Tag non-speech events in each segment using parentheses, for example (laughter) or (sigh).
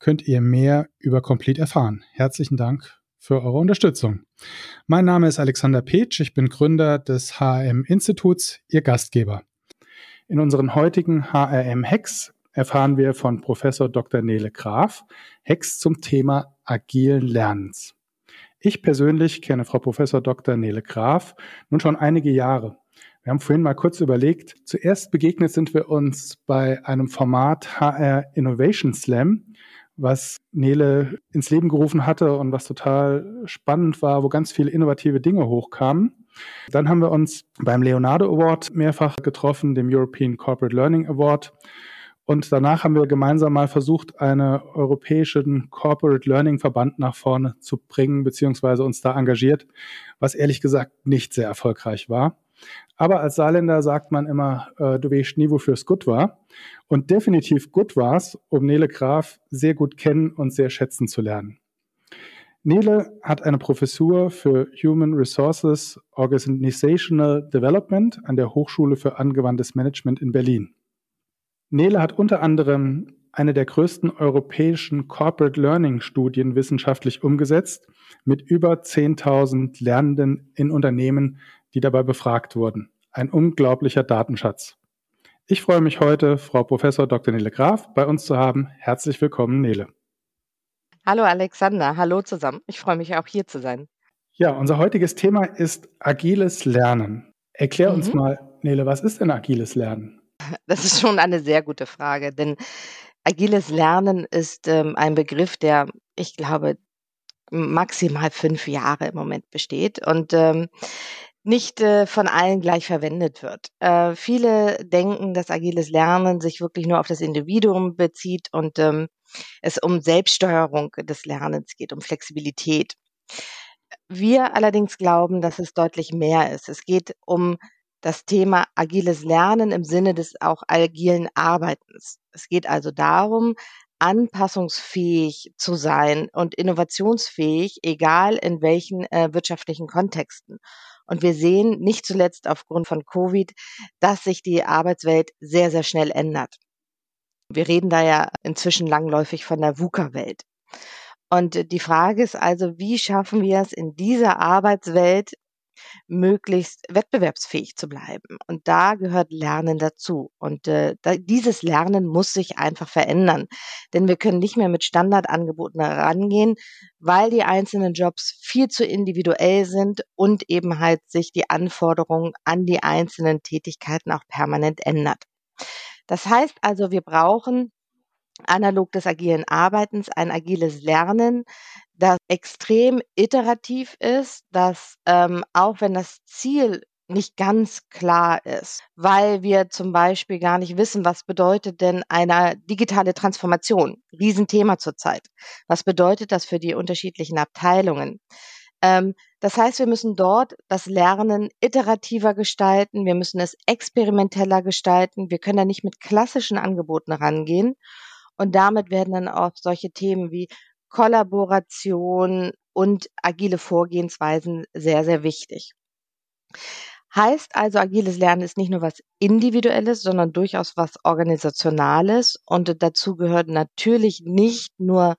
könnt ihr mehr über Complete erfahren. Herzlichen Dank für eure Unterstützung. Mein Name ist Alexander Petsch, ich bin Gründer des HRM Instituts, Ihr Gastgeber. In unseren heutigen HRM Hacks erfahren wir von Professor Dr. Nele Graf Hacks zum Thema agilen Lernens. Ich persönlich kenne Frau Professor Dr. Nele Graf nun schon einige Jahre. Wir haben vorhin mal kurz überlegt, zuerst begegnet sind wir uns bei einem Format HR Innovation Slam, was Nele ins Leben gerufen hatte und was total spannend war, wo ganz viele innovative Dinge hochkamen. Dann haben wir uns beim Leonardo Award mehrfach getroffen, dem European Corporate Learning Award. Und danach haben wir gemeinsam mal versucht, einen europäischen Corporate Learning Verband nach vorne zu bringen, beziehungsweise uns da engagiert, was ehrlich gesagt nicht sehr erfolgreich war. Aber als Saarländer sagt man immer, äh, du weißt nie, wofür es gut war. Und definitiv gut war es, um Nele Graf sehr gut kennen und sehr schätzen zu lernen. Nele hat eine Professur für Human Resources Organizational Development an der Hochschule für angewandtes Management in Berlin. Nele hat unter anderem eine der größten europäischen Corporate Learning Studien wissenschaftlich umgesetzt, mit über 10.000 Lernenden in Unternehmen die dabei befragt wurden. Ein unglaublicher Datenschatz. Ich freue mich heute, Frau Professor Dr. Nele Graf bei uns zu haben. Herzlich willkommen, Nele. Hallo Alexander, hallo zusammen. Ich freue mich auch hier zu sein. Ja, unser heutiges Thema ist agiles Lernen. Erklär mhm. uns mal, Nele, was ist denn agiles Lernen? Das ist schon eine sehr gute Frage, denn agiles Lernen ist ähm, ein Begriff, der, ich glaube, maximal fünf Jahre im Moment besteht. Und ähm, nicht äh, von allen gleich verwendet wird. Äh, viele denken, dass agiles Lernen sich wirklich nur auf das Individuum bezieht und ähm, es um Selbststeuerung des Lernens geht, um Flexibilität. Wir allerdings glauben, dass es deutlich mehr ist. Es geht um das Thema agiles Lernen im Sinne des auch agilen Arbeitens. Es geht also darum, anpassungsfähig zu sein und innovationsfähig, egal in welchen äh, wirtschaftlichen Kontexten. Und wir sehen nicht zuletzt aufgrund von Covid, dass sich die Arbeitswelt sehr, sehr schnell ändert. Wir reden da ja inzwischen langläufig von der VUCA-Welt. Und die Frage ist also, wie schaffen wir es in dieser Arbeitswelt möglichst wettbewerbsfähig zu bleiben. Und da gehört Lernen dazu. Und äh, da, dieses Lernen muss sich einfach verändern. Denn wir können nicht mehr mit Standardangeboten herangehen, weil die einzelnen Jobs viel zu individuell sind und eben halt sich die Anforderungen an die einzelnen Tätigkeiten auch permanent ändert. Das heißt also, wir brauchen analog des agilen Arbeitens ein agiles Lernen, das extrem iterativ ist, dass ähm, auch wenn das Ziel nicht ganz klar ist, weil wir zum Beispiel gar nicht wissen, was bedeutet denn eine digitale Transformation? Riesenthema zurzeit. Was bedeutet das für die unterschiedlichen Abteilungen? Ähm, das heißt, wir müssen dort das Lernen iterativer gestalten, wir müssen es experimenteller gestalten, wir können da nicht mit klassischen Angeboten rangehen. Und damit werden dann auch solche Themen wie Kollaboration und agile Vorgehensweisen sehr, sehr wichtig. Heißt also, agiles Lernen ist nicht nur was Individuelles, sondern durchaus was Organisationales. Und dazu gehören natürlich nicht nur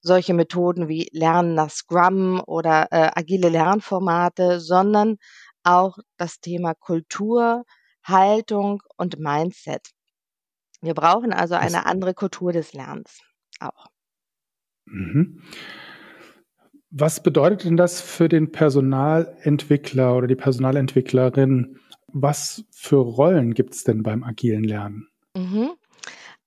solche Methoden wie Lernen nach Scrum oder äh, agile Lernformate, sondern auch das Thema Kultur, Haltung und Mindset. Wir brauchen also eine andere Kultur des Lernens auch. Mhm. Was bedeutet denn das für den Personalentwickler oder die Personalentwicklerin? Was für Rollen gibt es denn beim agilen Lernen? Mhm.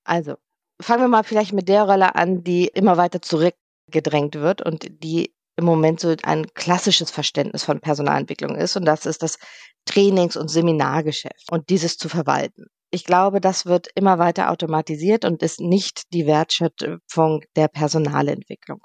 Also fangen wir mal vielleicht mit der Rolle an, die immer weiter zurückgedrängt wird und die im Moment so ein klassisches Verständnis von Personalentwicklung ist. Und das ist das Trainings- und Seminargeschäft und dieses zu verwalten. Ich glaube, das wird immer weiter automatisiert und ist nicht die Wertschöpfung der Personalentwicklung.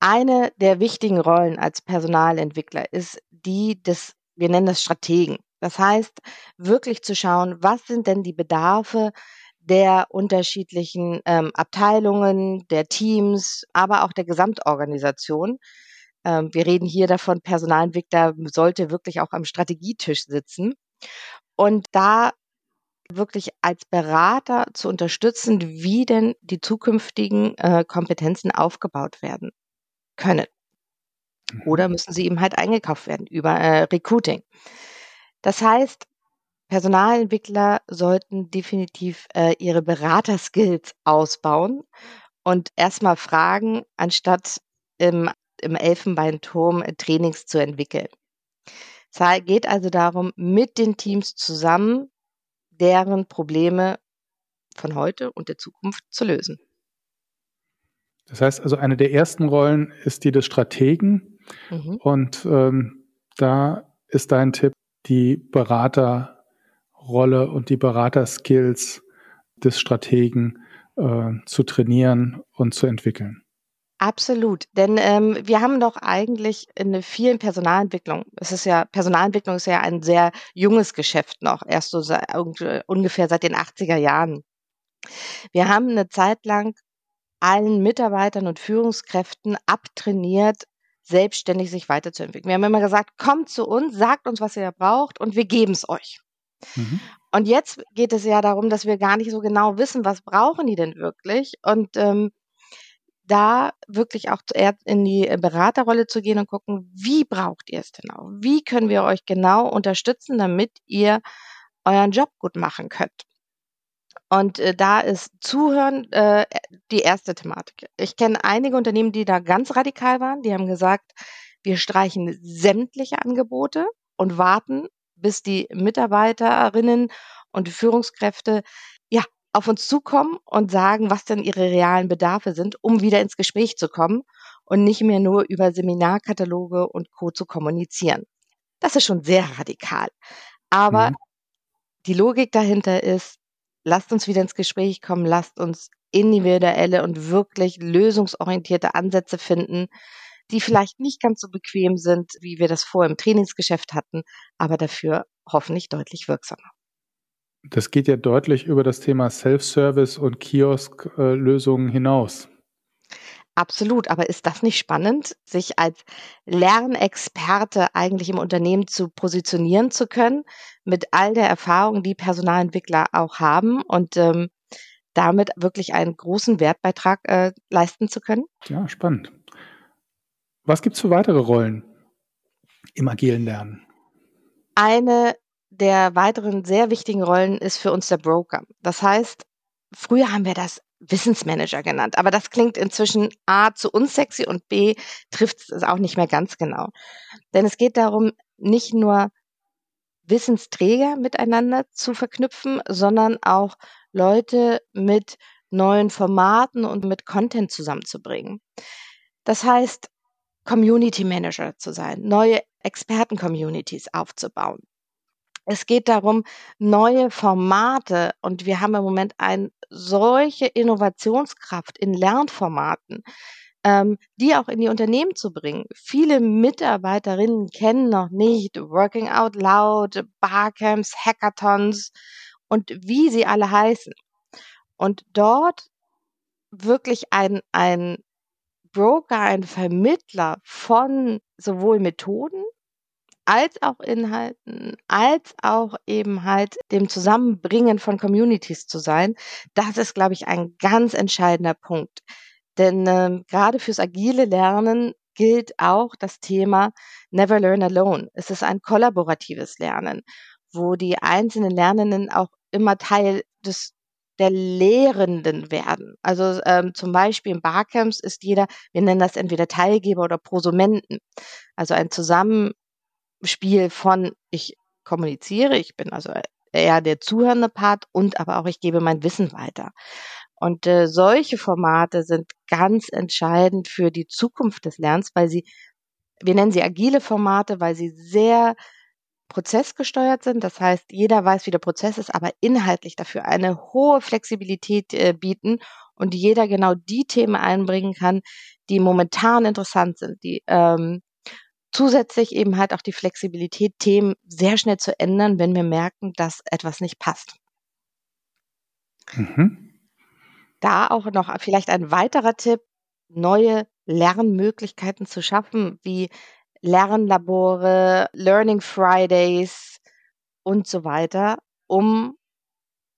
Eine der wichtigen Rollen als Personalentwickler ist die des, wir nennen das Strategen. Das heißt, wirklich zu schauen, was sind denn die Bedarfe der unterschiedlichen ähm, Abteilungen, der Teams, aber auch der Gesamtorganisation. Ähm, wir reden hier davon, Personalentwickler sollte wirklich auch am Strategietisch sitzen und da wirklich als Berater zu unterstützen, wie denn die zukünftigen äh, Kompetenzen aufgebaut werden können. Oder mhm. müssen sie eben halt eingekauft werden über äh, Recruiting. Das heißt, Personalentwickler sollten definitiv äh, ihre Beraterskills ausbauen und erstmal fragen, anstatt im, im Elfenbeinturm äh, Trainings zu entwickeln. Es geht also darum, mit den Teams zusammen deren Probleme von heute und der Zukunft zu lösen. Das heißt also, eine der ersten Rollen ist die des Strategen. Mhm. Und ähm, da ist dein Tipp, die Beraterrolle und die Beraterskills des Strategen äh, zu trainieren und zu entwickeln. Absolut, denn ähm, wir haben doch eigentlich in vielen Personalentwicklung, es ist ja, Personalentwicklung ist ja ein sehr junges Geschäft noch, erst so seit, ungefähr seit den 80er Jahren. Wir haben eine Zeit lang allen Mitarbeitern und Führungskräften abtrainiert, selbstständig sich weiterzuentwickeln. Wir haben immer gesagt, kommt zu uns, sagt uns, was ihr braucht und wir geben es euch. Mhm. Und jetzt geht es ja darum, dass wir gar nicht so genau wissen, was brauchen die denn wirklich und ähm, da wirklich auch in die Beraterrolle zu gehen und gucken, wie braucht ihr es denn auch? Wie können wir euch genau unterstützen, damit ihr euren Job gut machen könnt? Und äh, da ist Zuhören äh, die erste Thematik. Ich kenne einige Unternehmen, die da ganz radikal waren. Die haben gesagt, wir streichen sämtliche Angebote und warten, bis die Mitarbeiterinnen und Führungskräfte auf uns zukommen und sagen, was denn ihre realen Bedarfe sind, um wieder ins Gespräch zu kommen und nicht mehr nur über Seminarkataloge und Co. zu kommunizieren. Das ist schon sehr radikal. Aber mhm. die Logik dahinter ist, lasst uns wieder ins Gespräch kommen, lasst uns individuelle und wirklich lösungsorientierte Ansätze finden, die vielleicht nicht ganz so bequem sind, wie wir das vorher im Trainingsgeschäft hatten, aber dafür hoffentlich deutlich wirksamer. Das geht ja deutlich über das Thema Self-Service und Kiosk-Lösungen hinaus. Absolut, aber ist das nicht spannend, sich als Lernexperte eigentlich im Unternehmen zu positionieren zu können, mit all der Erfahrung, die Personalentwickler auch haben und ähm, damit wirklich einen großen Wertbeitrag äh, leisten zu können? Ja, spannend. Was gibt es für weitere Rollen im agilen Lernen? Eine der weiteren sehr wichtigen Rollen ist für uns der Broker. Das heißt, früher haben wir das Wissensmanager genannt. Aber das klingt inzwischen A zu unsexy und B trifft es auch nicht mehr ganz genau. Denn es geht darum, nicht nur Wissensträger miteinander zu verknüpfen, sondern auch Leute mit neuen Formaten und mit Content zusammenzubringen. Das heißt, Community Manager zu sein, neue Experten-Communities aufzubauen. Es geht darum, neue Formate und wir haben im Moment eine solche Innovationskraft in Lernformaten, ähm, die auch in die Unternehmen zu bringen. Viele Mitarbeiterinnen kennen noch nicht Working Out Loud, Barcamps, Hackathons und wie sie alle heißen. Und dort wirklich ein, ein Broker, ein Vermittler von sowohl Methoden als auch Inhalten, als auch eben halt dem Zusammenbringen von Communities zu sein, das ist, glaube ich, ein ganz entscheidender Punkt. Denn ähm, gerade fürs agile Lernen gilt auch das Thema Never Learn Alone. Es ist ein kollaboratives Lernen, wo die einzelnen Lernenden auch immer Teil des der Lehrenden werden. Also ähm, zum Beispiel im Barcamps ist jeder, wir nennen das entweder Teilgeber oder Prosumenten. Also ein Zusammen Spiel von ich kommuniziere, ich bin also eher der zuhörende Part und aber auch ich gebe mein Wissen weiter. Und äh, solche Formate sind ganz entscheidend für die Zukunft des Lernens, weil sie, wir nennen sie agile Formate, weil sie sehr prozessgesteuert sind. Das heißt, jeder weiß, wie der Prozess ist, aber inhaltlich dafür eine hohe Flexibilität äh, bieten und jeder genau die Themen einbringen kann, die momentan interessant sind, die ähm, zusätzlich eben halt auch die Flexibilität, Themen sehr schnell zu ändern, wenn wir merken, dass etwas nicht passt. Mhm. Da auch noch vielleicht ein weiterer Tipp, neue Lernmöglichkeiten zu schaffen, wie Lernlabore, Learning Fridays und so weiter, um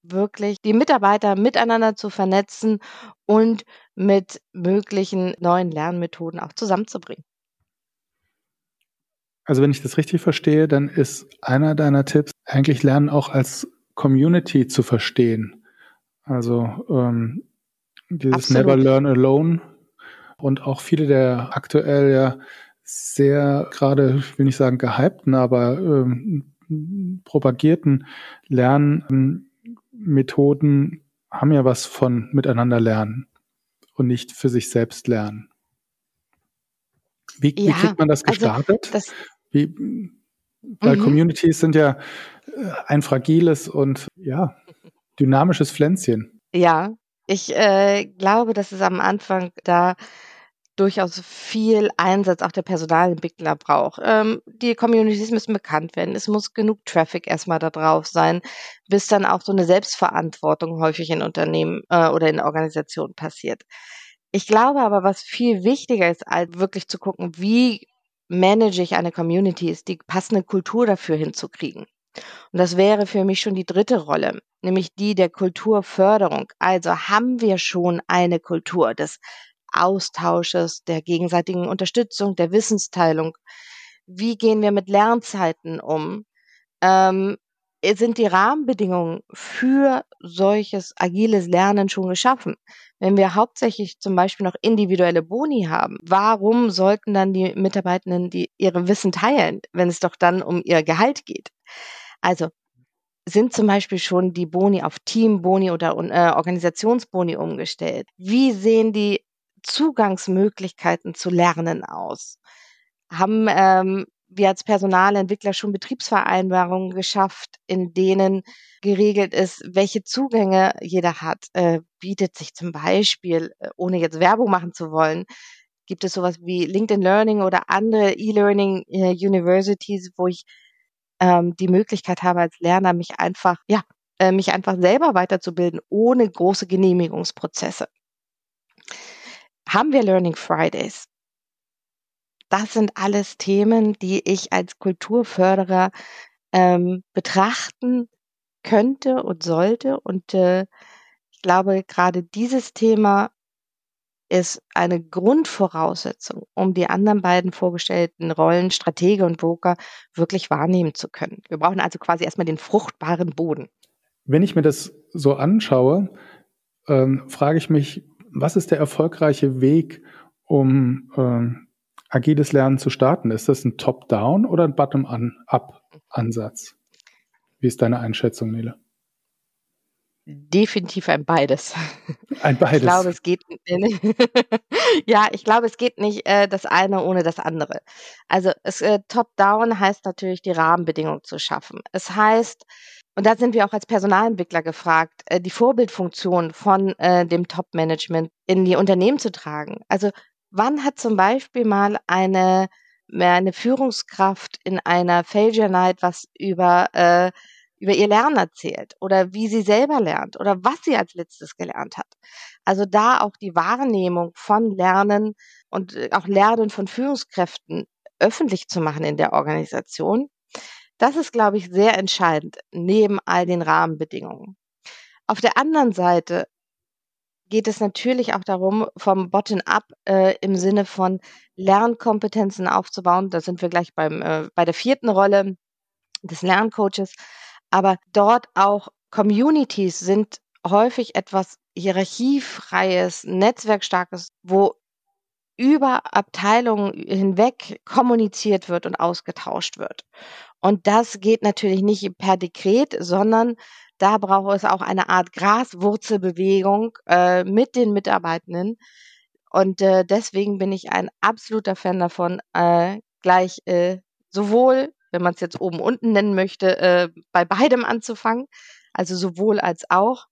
wirklich die Mitarbeiter miteinander zu vernetzen und mit möglichen neuen Lernmethoden auch zusammenzubringen. Also wenn ich das richtig verstehe, dann ist einer deiner Tipps eigentlich Lernen auch als Community zu verstehen. Also ähm, dieses Absolut. Never Learn Alone und auch viele der aktuell ja sehr gerade, ich will nicht sagen gehypten, aber ähm, propagierten Lernmethoden haben ja was von miteinander lernen und nicht für sich selbst lernen. Wie, ja, wie kriegt man das also gestartet? Also das, wie, weil mhm. Communities sind ja äh, ein fragiles und ja, dynamisches Pflänzchen. Ja, ich äh, glaube, dass es am Anfang da durchaus viel Einsatz auch der Personalentwickler braucht. Ähm, die Communities müssen bekannt werden. Es muss genug Traffic erstmal da drauf sein, bis dann auch so eine Selbstverantwortung häufig in Unternehmen äh, oder in Organisationen passiert. Ich glaube aber, was viel wichtiger ist, als wirklich zu gucken, wie manage ich eine Community, ist die passende Kultur dafür hinzukriegen. Und das wäre für mich schon die dritte Rolle, nämlich die der Kulturförderung. Also haben wir schon eine Kultur des Austausches, der gegenseitigen Unterstützung, der Wissensteilung? Wie gehen wir mit Lernzeiten um? Ähm, sind die Rahmenbedingungen für solches agiles Lernen schon geschaffen? Wenn wir hauptsächlich zum Beispiel noch individuelle Boni haben, warum sollten dann die Mitarbeitenden die ihre Wissen teilen, wenn es doch dann um ihr Gehalt geht? Also sind zum Beispiel schon die Boni auf Teamboni oder äh, Organisationsboni umgestellt? Wie sehen die Zugangsmöglichkeiten zu Lernen aus? Haben ähm, wir als Personalentwickler schon Betriebsvereinbarungen geschafft, in denen geregelt ist, welche Zugänge jeder hat. Äh, bietet sich zum Beispiel, äh, ohne jetzt Werbung machen zu wollen, gibt es sowas wie LinkedIn Learning oder andere E-Learning äh, Universities, wo ich ähm, die Möglichkeit habe als Lerner, mich einfach, ja, äh, mich einfach selber weiterzubilden, ohne große Genehmigungsprozesse. Haben wir Learning Fridays? Das sind alles Themen, die ich als Kulturförderer ähm, betrachten könnte und sollte. Und äh, ich glaube, gerade dieses Thema ist eine Grundvoraussetzung, um die anderen beiden vorgestellten Rollen, Stratege und Broker, wirklich wahrnehmen zu können. Wir brauchen also quasi erstmal den fruchtbaren Boden. Wenn ich mir das so anschaue, ähm, frage ich mich, was ist der erfolgreiche Weg, um ähm, agiles Lernen zu starten? Ist das ein Top-Down oder ein Bottom-Up-Ansatz? Wie ist deine Einschätzung, Nele? Definitiv ein beides. Ein beides. Ich glaube, es geht (laughs) ja, ich glaube, es geht nicht äh, das eine ohne das andere. Also es, äh, Top-Down heißt natürlich, die Rahmenbedingungen zu schaffen. Es heißt, und da sind wir auch als Personalentwickler gefragt, äh, die Vorbildfunktion von äh, dem Top-Management in die Unternehmen zu tragen. Also Wann hat zum Beispiel mal eine, eine Führungskraft in einer Failure Night was über, äh, über ihr Lernen erzählt oder wie sie selber lernt oder was sie als letztes gelernt hat? Also da auch die Wahrnehmung von Lernen und äh, auch Lernen von Führungskräften öffentlich zu machen in der Organisation. Das ist, glaube ich, sehr entscheidend neben all den Rahmenbedingungen. Auf der anderen Seite geht es natürlich auch darum, vom Bottom-up äh, im Sinne von Lernkompetenzen aufzubauen. Da sind wir gleich beim, äh, bei der vierten Rolle des Lerncoaches. Aber dort auch Communities sind häufig etwas hierarchiefreies, netzwerkstarkes, wo über Abteilungen hinweg kommuniziert wird und ausgetauscht wird. Und das geht natürlich nicht per Dekret, sondern da braucht es auch eine Art Graswurzelbewegung äh, mit den Mitarbeitenden. Und äh, deswegen bin ich ein absoluter Fan davon, äh, gleich äh, sowohl wenn man es jetzt oben unten nennen möchte, äh, bei beidem anzufangen. Also sowohl als auch.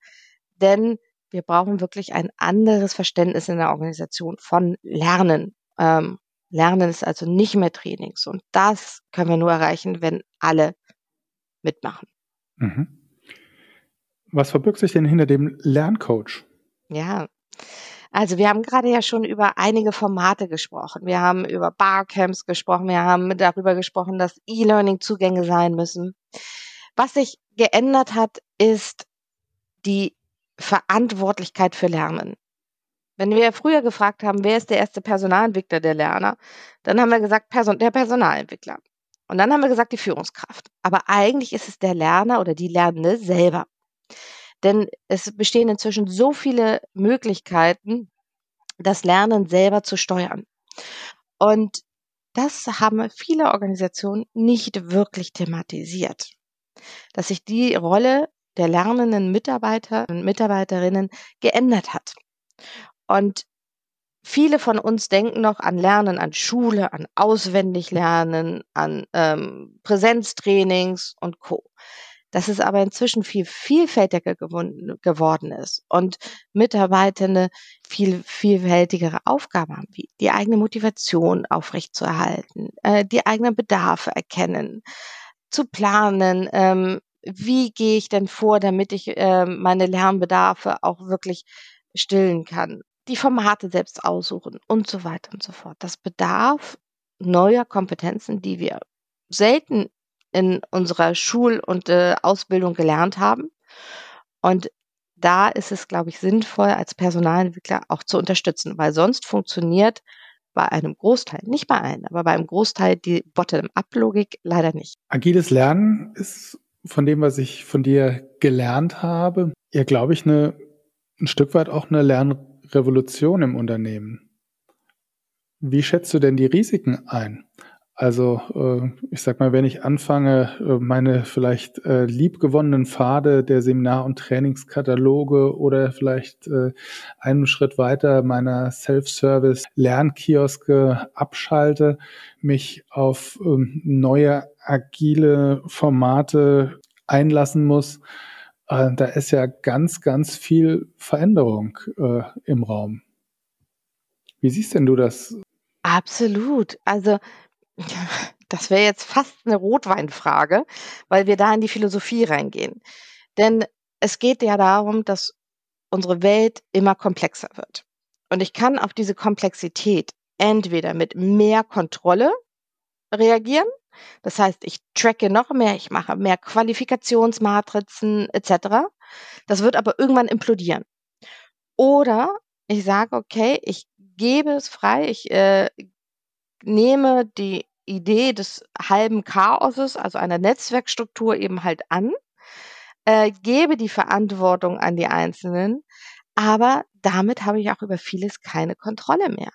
Denn wir brauchen wirklich ein anderes Verständnis in der Organisation von Lernen. Ähm, Lernen ist also nicht mehr Trainings. Und das können wir nur erreichen, wenn alle mitmachen. Mhm. Was verbirgt sich denn hinter dem Lerncoach? Ja, also wir haben gerade ja schon über einige Formate gesprochen. Wir haben über Barcamps gesprochen. Wir haben darüber gesprochen, dass E-Learning Zugänge sein müssen. Was sich geändert hat, ist die Verantwortlichkeit für Lernen. Wenn wir früher gefragt haben, wer ist der erste Personalentwickler der Lerner, dann haben wir gesagt, Person, der Personalentwickler. Und dann haben wir gesagt, die Führungskraft. Aber eigentlich ist es der Lerner oder die Lernende selber. Denn es bestehen inzwischen so viele Möglichkeiten, das Lernen selber zu steuern. Und das haben viele Organisationen nicht wirklich thematisiert. Dass sich die Rolle der lernenden Mitarbeiter und Mitarbeiterinnen geändert hat. Und viele von uns denken noch an Lernen an Schule, an Auswendiglernen, an ähm, Präsenztrainings und Co dass es aber inzwischen viel vielfältiger geworden ist und Mitarbeitende viel vielfältigere Aufgaben haben, wie die eigene Motivation aufrechtzuerhalten, äh, die eigenen Bedarfe erkennen, zu planen, ähm, wie gehe ich denn vor, damit ich äh, meine Lernbedarfe auch wirklich stillen kann, die Formate selbst aussuchen und so weiter und so fort. Das bedarf neuer Kompetenzen, die wir selten in unserer Schul- und äh, Ausbildung gelernt haben. Und da ist es, glaube ich, sinnvoll, als Personalentwickler auch zu unterstützen, weil sonst funktioniert bei einem Großteil, nicht bei allen, aber bei einem Großteil die Bottom-up-Logik leider nicht. Agiles Lernen ist von dem, was ich von dir gelernt habe, ja, glaube ich, eine, ein Stück weit auch eine Lernrevolution im Unternehmen. Wie schätzt du denn die Risiken ein? Also äh, ich sag mal, wenn ich anfange, äh, meine vielleicht äh, liebgewonnenen Pfade der Seminar- und Trainingskataloge oder vielleicht einen Schritt weiter meiner Self-Service-Lernkioske abschalte, mich auf ähm, neue agile Formate einlassen muss, da ist ja ganz, ganz viel Veränderung im Raum. Wie siehst denn du das? Absolut. Also (laughs) das wäre jetzt fast eine Rotweinfrage, weil wir da in die Philosophie reingehen. Denn es geht ja darum, dass unsere Welt immer komplexer wird. Und ich kann auf diese Komplexität entweder mit mehr Kontrolle reagieren, das heißt, ich tracke noch mehr, ich mache mehr Qualifikationsmatrizen etc. Das wird aber irgendwann implodieren. Oder ich sage, okay, ich gebe es frei, ich äh, nehme die Idee des halben Chaoses, also einer Netzwerkstruktur eben halt an, äh, gebe die Verantwortung an die Einzelnen, aber damit habe ich auch über vieles keine Kontrolle mehr.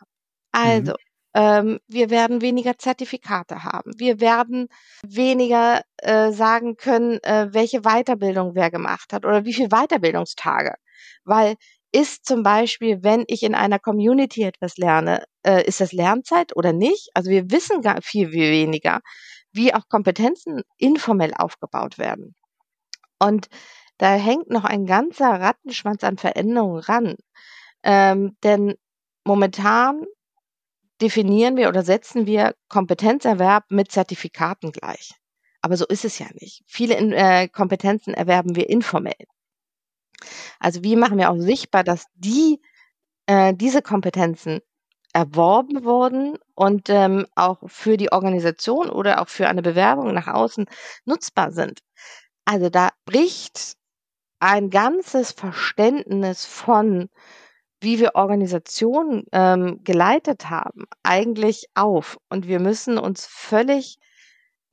Also, mhm. ähm, wir werden weniger Zertifikate haben. Wir werden weniger äh, sagen können, äh, welche Weiterbildung wer gemacht hat oder wie viele Weiterbildungstage. Weil ist zum Beispiel, wenn ich in einer Community etwas lerne, äh, ist das Lernzeit oder nicht? Also wir wissen gar viel, viel weniger, wie auch Kompetenzen informell aufgebaut werden. Und da hängt noch ein ganzer Rattenschwanz an Veränderungen ran. Ähm, denn momentan definieren wir oder setzen wir Kompetenzerwerb mit Zertifikaten gleich. Aber so ist es ja nicht. Viele äh, Kompetenzen erwerben wir informell. Also wie machen wir auch sichtbar, dass die äh, diese Kompetenzen erworben wurden und ähm, auch für die Organisation oder auch für eine Bewerbung nach außen nutzbar sind. Also da bricht ein ganzes Verständnis von, wie wir Organisationen ähm, geleitet haben, eigentlich auf. Und wir müssen uns völlig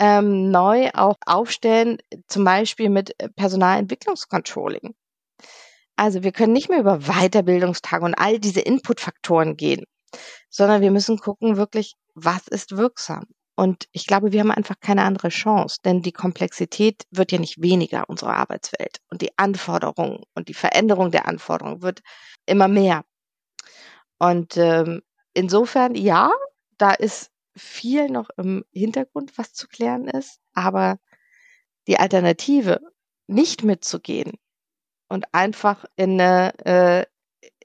ähm, neu auch aufstellen, zum Beispiel mit Personalentwicklungscontrolling. Also wir können nicht mehr über Weiterbildungstage und all diese Inputfaktoren gehen, sondern wir müssen gucken wirklich, was ist wirksam. Und ich glaube, wir haben einfach keine andere Chance, denn die Komplexität wird ja nicht weniger unserer Arbeitswelt und die Anforderungen und die Veränderung der Anforderungen wird immer mehr. Und ähm, insofern, ja, da ist viel noch im Hintergrund, was zu klären ist, aber die Alternative, nicht mitzugehen und einfach in eine, äh,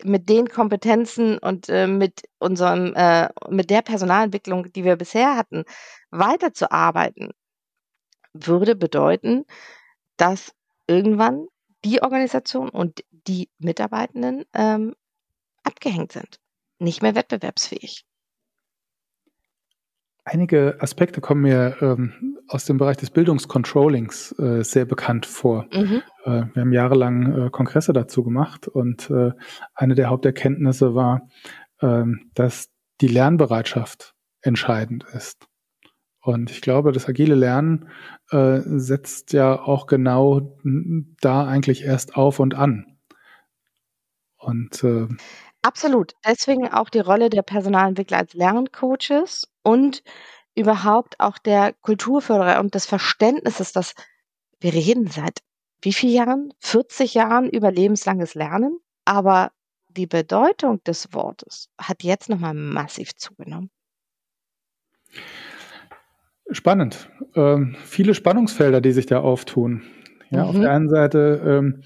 mit den Kompetenzen und äh, mit unserem, äh, mit der Personalentwicklung, die wir bisher hatten, weiterzuarbeiten, würde bedeuten, dass irgendwann die Organisation und die Mitarbeitenden ähm, abgehängt sind, nicht mehr wettbewerbsfähig. Einige Aspekte kommen mir ähm, aus dem Bereich des Bildungscontrollings äh, sehr bekannt vor. Mhm. Äh, wir haben jahrelang äh, Kongresse dazu gemacht und äh, eine der Haupterkenntnisse war, ähm, dass die Lernbereitschaft entscheidend ist. Und ich glaube, das agile Lernen äh, setzt ja auch genau da eigentlich erst auf und an. Und äh, Absolut. Deswegen auch die Rolle der Personalentwickler als Lerncoaches und überhaupt auch der Kulturförderer und des Verständnisses, dass wir reden seit wie vielen Jahren? 40 Jahren über lebenslanges Lernen, aber die Bedeutung des Wortes hat jetzt nochmal massiv zugenommen. Spannend. Ähm, viele Spannungsfelder, die sich da auftun. Ja, mhm. auf der einen Seite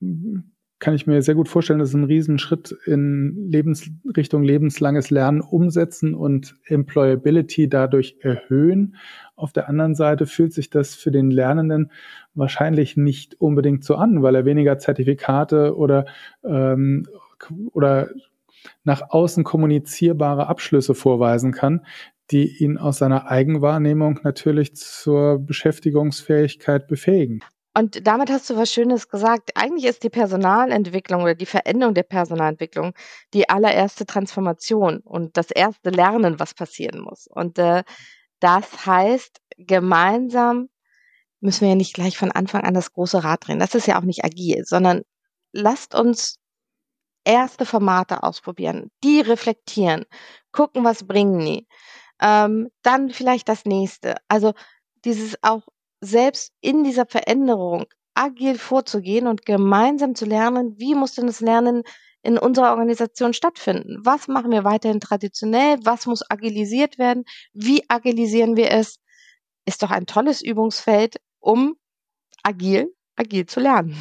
ähm, kann ich mir sehr gut vorstellen, dass es ein Riesenschritt in Lebens Richtung lebenslanges Lernen umsetzen und Employability dadurch erhöhen. Auf der anderen Seite fühlt sich das für den Lernenden wahrscheinlich nicht unbedingt so an, weil er weniger Zertifikate oder, ähm, oder nach außen kommunizierbare Abschlüsse vorweisen kann, die ihn aus seiner Eigenwahrnehmung natürlich zur Beschäftigungsfähigkeit befähigen. Und damit hast du was Schönes gesagt. Eigentlich ist die Personalentwicklung oder die Veränderung der Personalentwicklung die allererste Transformation und das erste Lernen, was passieren muss. Und äh, das heißt, gemeinsam müssen wir ja nicht gleich von Anfang an das große Rad drehen. Das ist ja auch nicht agil, sondern lasst uns erste Formate ausprobieren, die reflektieren, gucken, was bringen die. Ähm, dann vielleicht das nächste. Also dieses auch selbst in dieser Veränderung agil vorzugehen und gemeinsam zu lernen, wie muss denn das Lernen in unserer Organisation stattfinden? Was machen wir weiterhin traditionell? Was muss agilisiert werden? Wie agilisieren wir es? Ist doch ein tolles Übungsfeld, um agil, agil zu lernen.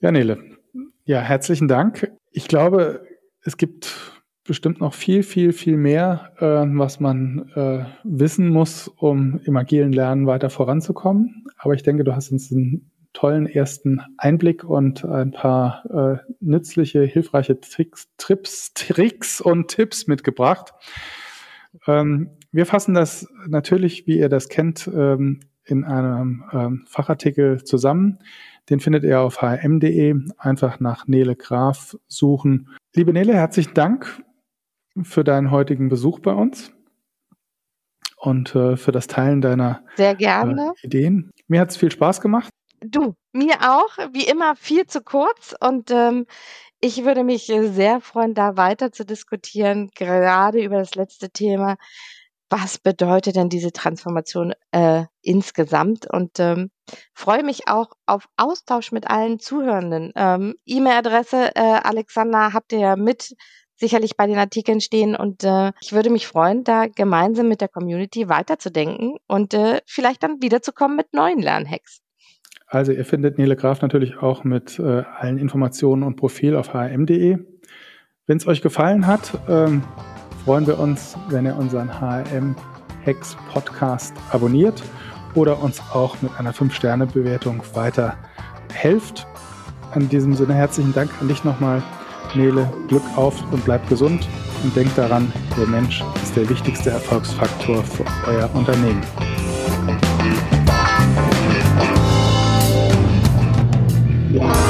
Ja, Nele. Ja, herzlichen Dank. Ich glaube, es gibt bestimmt noch viel, viel, viel mehr, äh, was man äh, wissen muss, um im agilen Lernen weiter voranzukommen. Aber ich denke, du hast uns einen tollen ersten Einblick und ein paar äh, nützliche, hilfreiche Tricks, Trips, Tricks und Tipps mitgebracht. Ähm, wir fassen das natürlich, wie ihr das kennt, ähm, in einem ähm, Fachartikel zusammen. Den findet ihr auf hm.de. Einfach nach Nele Graf suchen. Liebe Nele, herzlichen Dank für deinen heutigen Besuch bei uns und äh, für das Teilen deiner Sehr gerne. Äh, Ideen. Mir hat es viel Spaß gemacht. Du, mir auch. Wie immer viel zu kurz und ähm, ich würde mich sehr freuen, da weiter zu diskutieren, gerade über das letzte Thema. Was bedeutet denn diese Transformation äh, insgesamt? Und ähm, freue mich auch auf Austausch mit allen Zuhörenden. Ähm, E-Mail-Adresse, äh, Alexander, habt ihr ja mit sicherlich bei den Artikeln stehen. Und äh, ich würde mich freuen, da gemeinsam mit der Community weiterzudenken und äh, vielleicht dann wiederzukommen mit neuen Lernhacks. Also ihr findet Nele Graf natürlich auch mit äh, allen Informationen und Profil auf hm.de. Wenn es euch gefallen hat, ähm, freuen wir uns, wenn ihr unseren HRM Hacks Podcast abonniert oder uns auch mit einer 5-Sterne-Bewertung weiter helft. In diesem Sinne herzlichen Dank an dich nochmal Nele, Glück auf und bleibt gesund und denkt daran, der Mensch ist der wichtigste Erfolgsfaktor für euer Unternehmen. Ja.